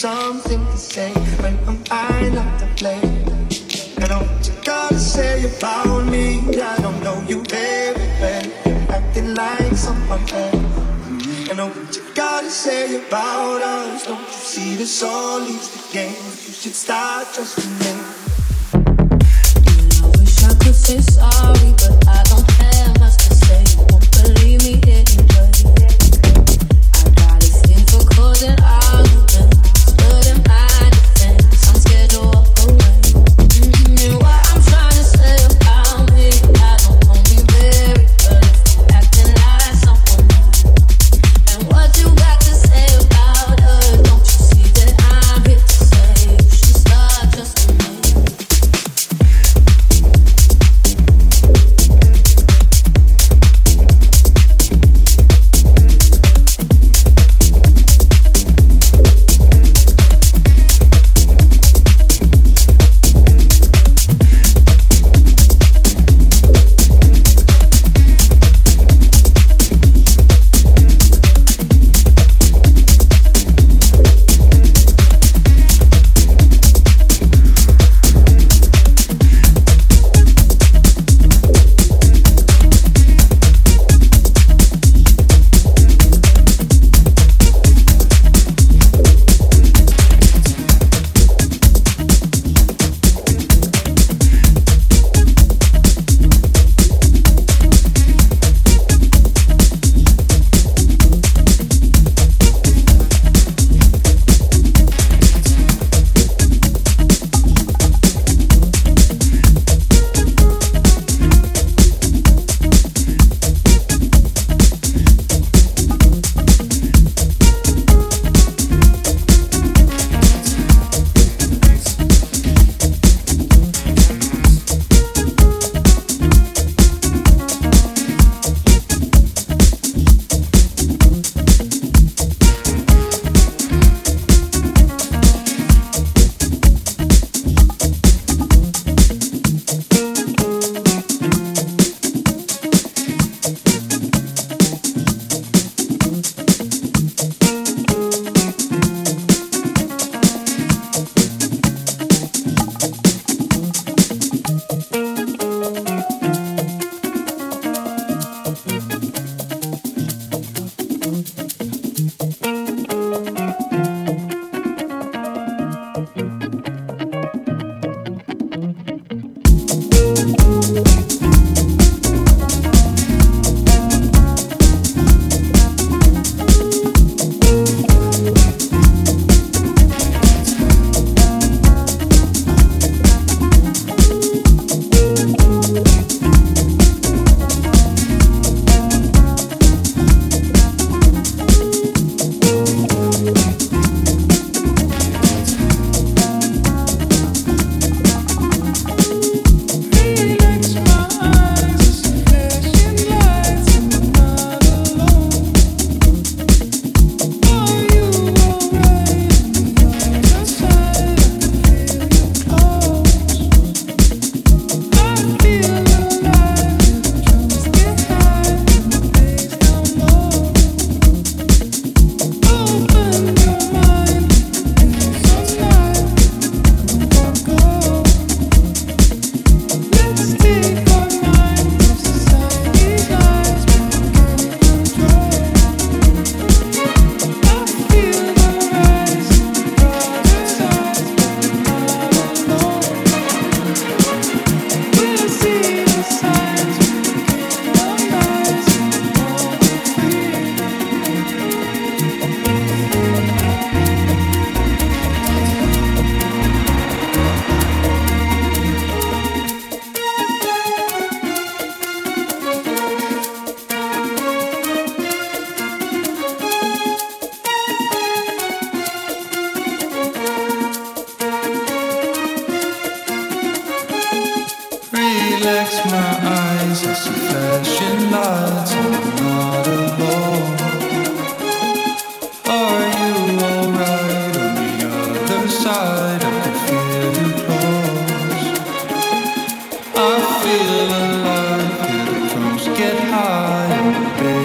something to say when I'm fine up the plane. I don't you gotta say about me. I don't know you very well. You're acting like someone else. I know what you gotta say about us. Don't you see this all is the game? You should start trusting me. I wish I could say sorry, but. I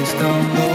please don't go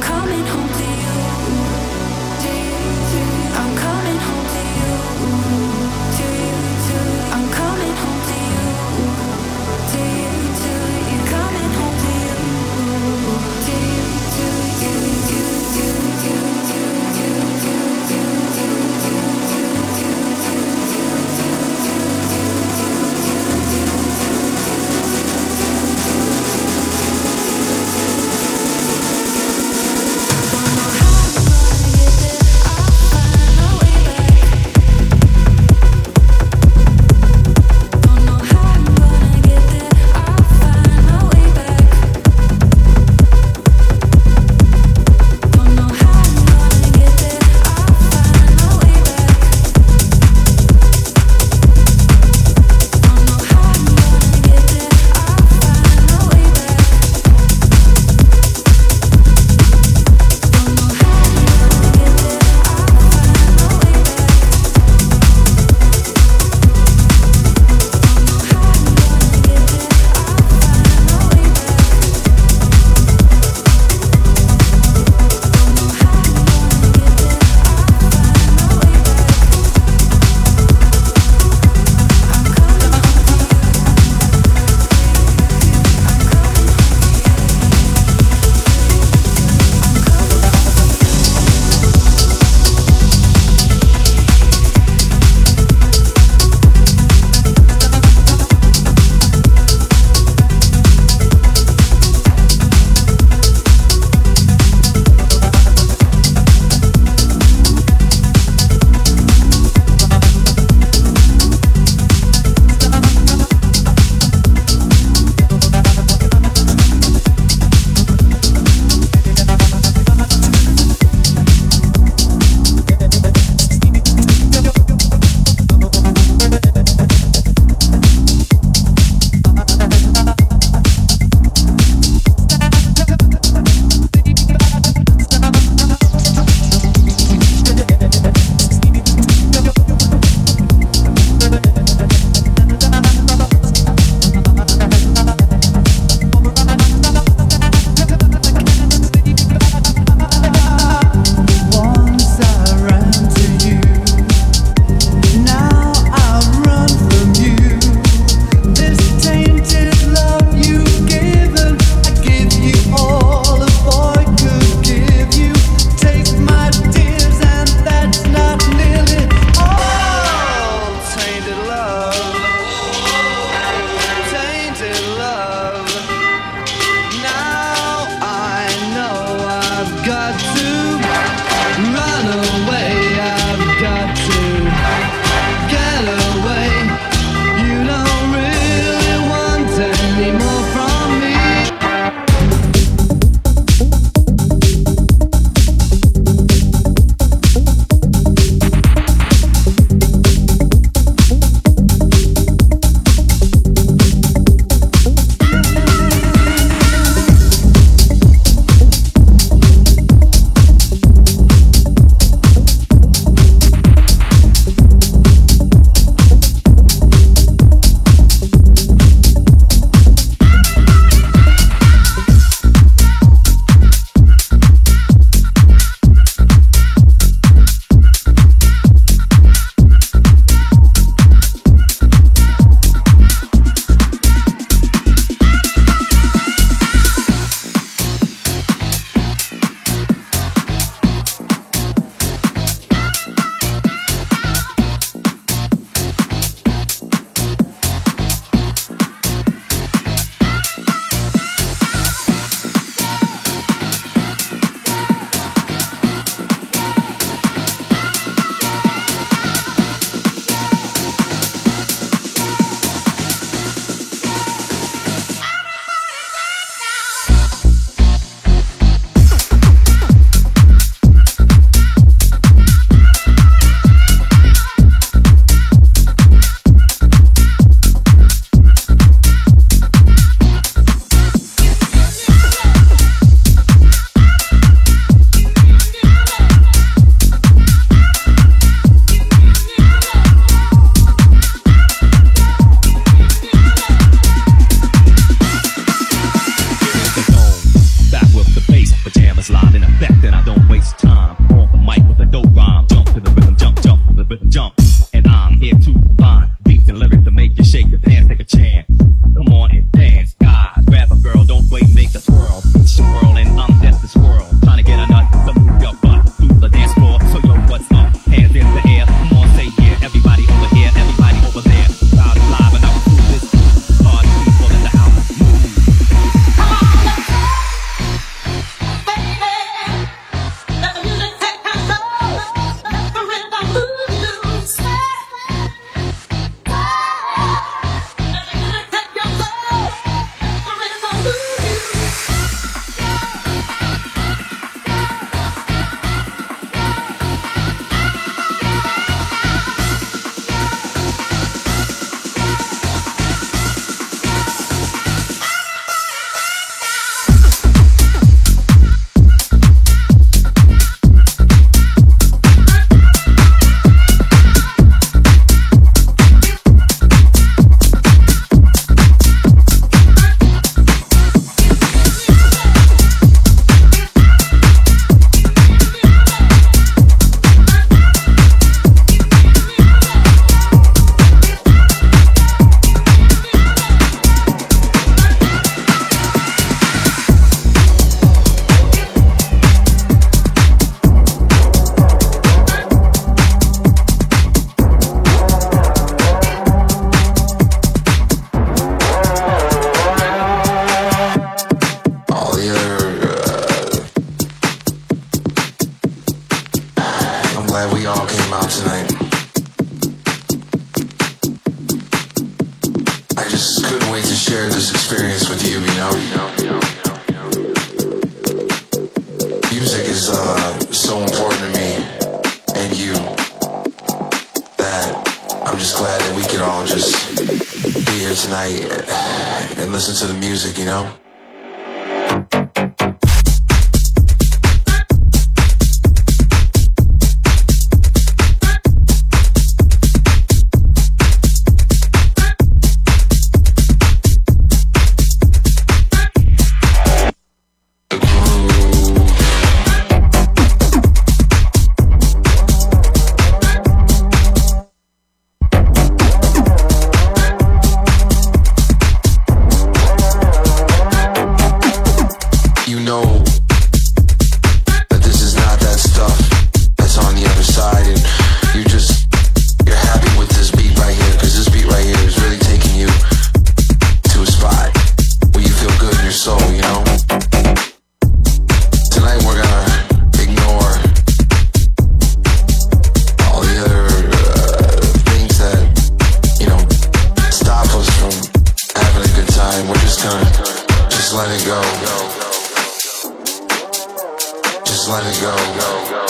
coming home to you. Just let it go. Just let it go.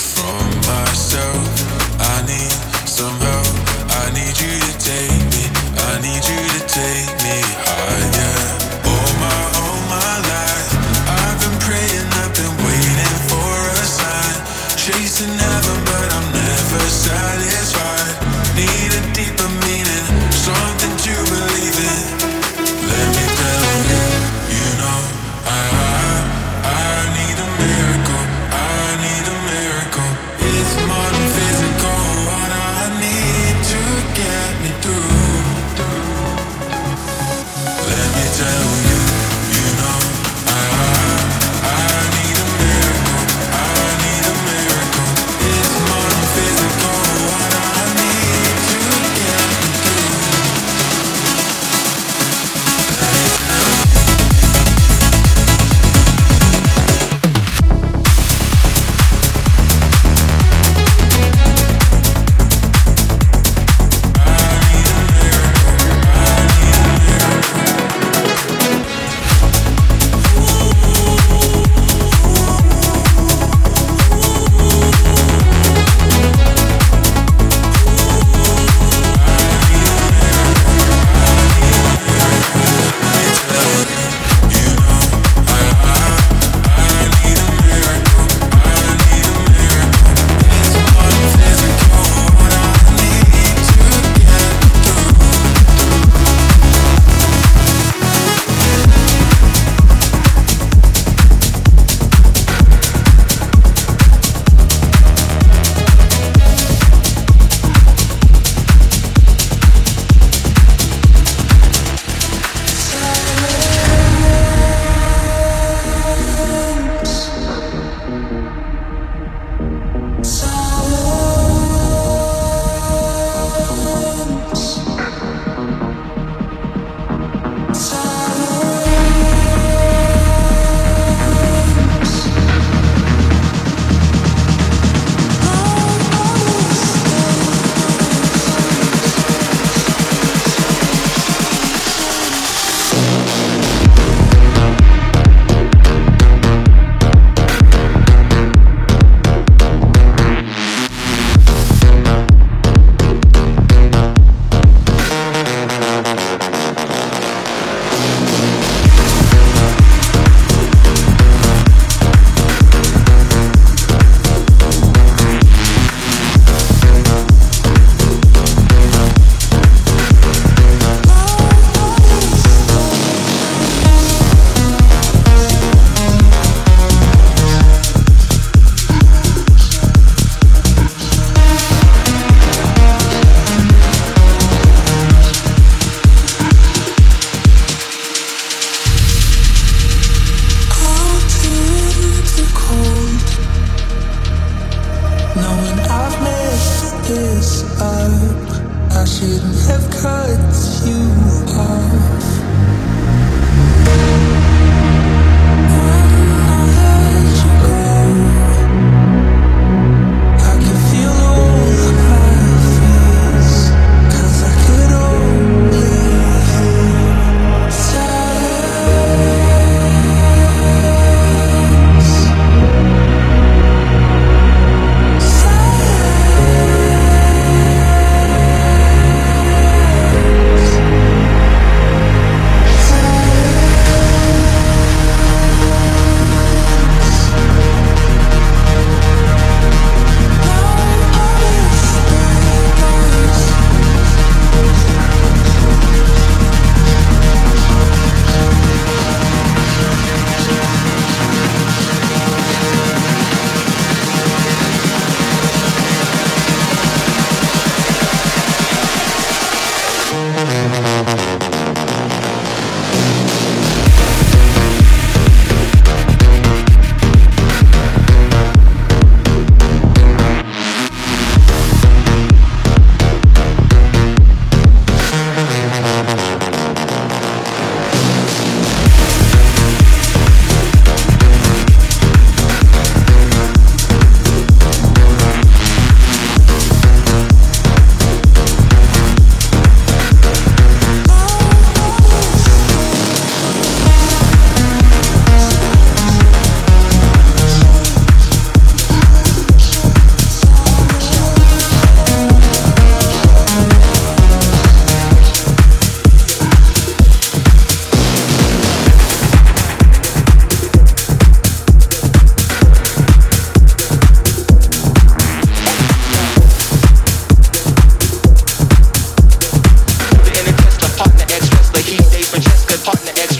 from heat partner express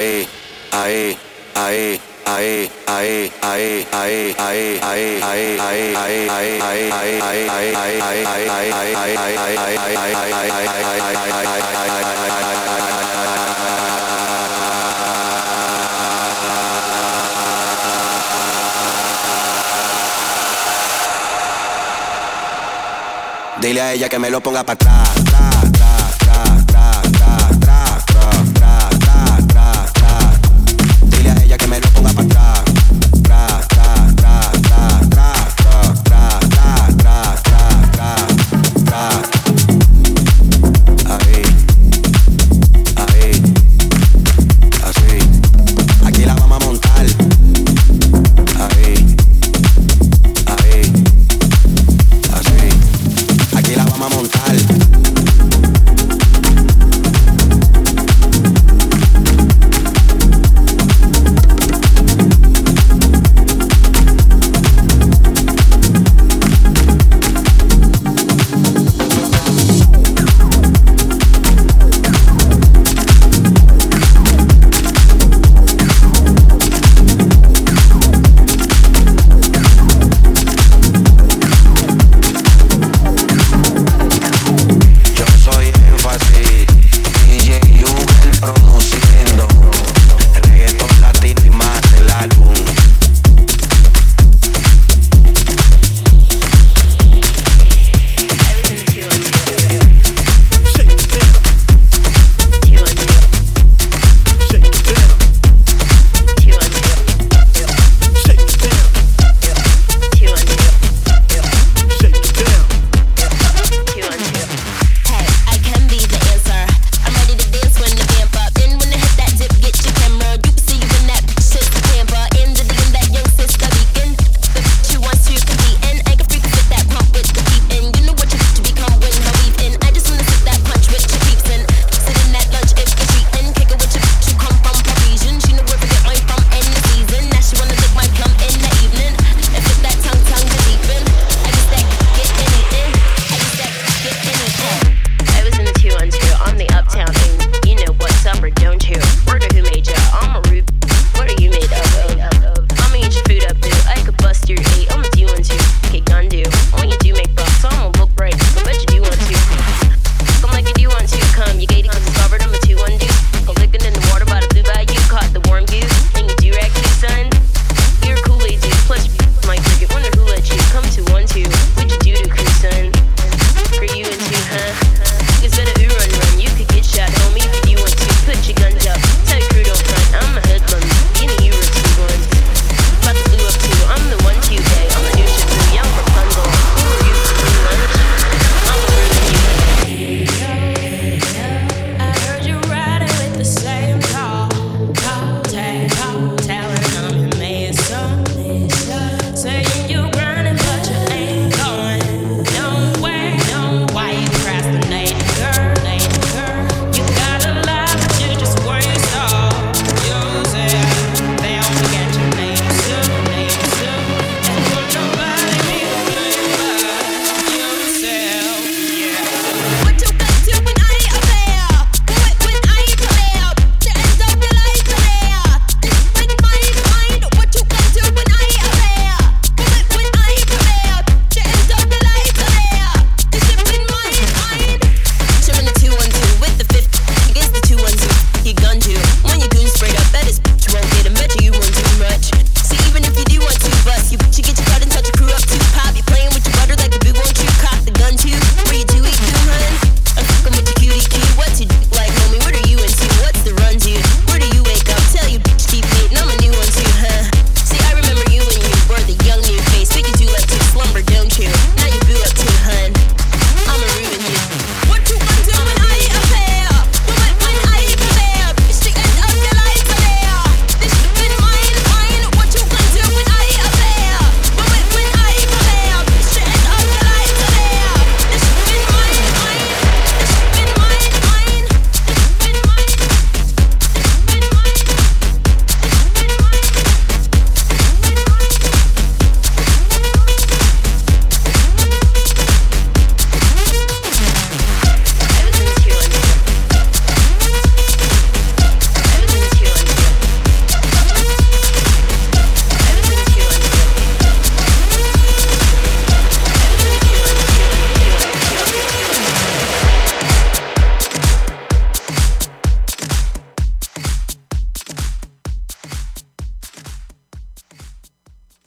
ae, ae, ae. Dile a ella que me lo ponga para atrás.